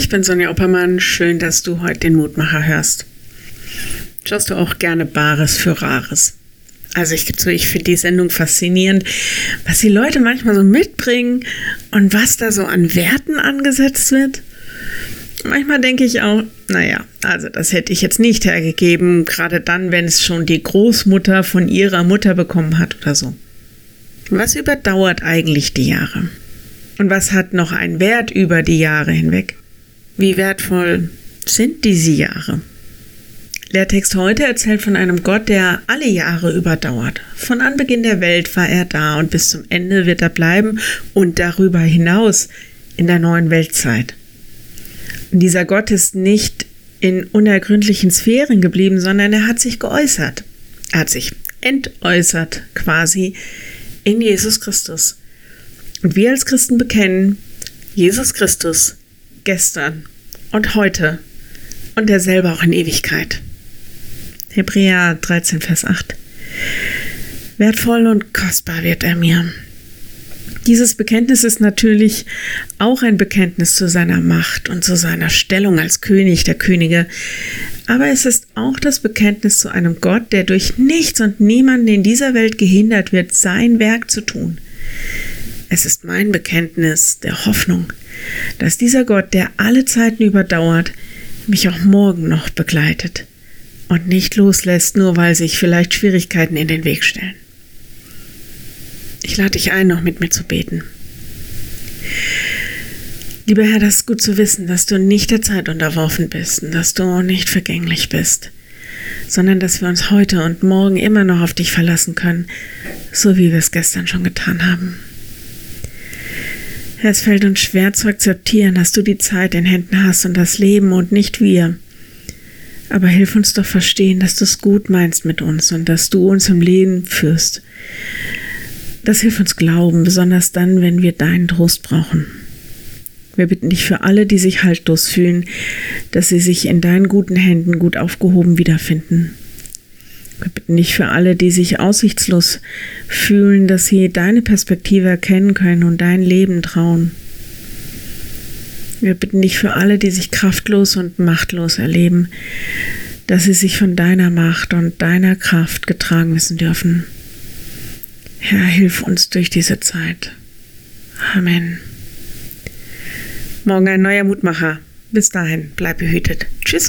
ich bin Sonja Oppermann. Schön, dass du heute den Mutmacher hörst. Schaust du auch gerne Bares für Rares? Also ich, so, ich finde die Sendung faszinierend, was die Leute manchmal so mitbringen und was da so an Werten angesetzt wird. Manchmal denke ich auch, naja, also das hätte ich jetzt nicht hergegeben, gerade dann, wenn es schon die Großmutter von ihrer Mutter bekommen hat oder so. Was überdauert eigentlich die Jahre? Und was hat noch einen Wert über die Jahre hinweg? Wie wertvoll sind diese Jahre? Lehrtext heute erzählt von einem Gott, der alle Jahre überdauert. Von Anbeginn der Welt war er da und bis zum Ende wird er bleiben und darüber hinaus in der neuen Weltzeit. Und dieser Gott ist nicht in unergründlichen Sphären geblieben, sondern er hat sich geäußert. Er hat sich entäußert quasi in Jesus Christus. Und wir als Christen bekennen, Jesus Christus gestern und heute und derselbe auch in Ewigkeit. Hebräer 13, Vers 8. Wertvoll und kostbar wird er mir. Dieses Bekenntnis ist natürlich auch ein Bekenntnis zu seiner Macht und zu seiner Stellung als König der Könige, aber es ist auch das Bekenntnis zu einem Gott, der durch nichts und niemanden in dieser Welt gehindert wird, sein Werk zu tun. Es ist mein Bekenntnis der Hoffnung, dass dieser Gott, der alle Zeiten überdauert, mich auch morgen noch begleitet und nicht loslässt, nur weil sich vielleicht Schwierigkeiten in den Weg stellen. Ich lade dich ein, noch mit mir zu beten. Lieber Herr, das ist gut zu wissen, dass du nicht der Zeit unterworfen bist und dass du nicht vergänglich bist, sondern dass wir uns heute und morgen immer noch auf dich verlassen können, so wie wir es gestern schon getan haben. Es fällt uns schwer zu akzeptieren, dass du die Zeit in Händen hast und das Leben und nicht wir. Aber hilf uns doch verstehen, dass du es gut meinst mit uns und dass du uns im Leben führst. Das hilft uns glauben, besonders dann, wenn wir deinen Trost brauchen. Wir bitten dich für alle, die sich haltlos fühlen, dass sie sich in deinen guten Händen gut aufgehoben wiederfinden. Dich für alle, die sich aussichtslos fühlen, dass sie deine Perspektive erkennen können und dein Leben trauen. Wir bitten dich für alle, die sich kraftlos und machtlos erleben, dass sie sich von deiner Macht und deiner Kraft getragen wissen dürfen. Herr, hilf uns durch diese Zeit. Amen. Morgen ein neuer Mutmacher. Bis dahin, bleib behütet. Tschüss.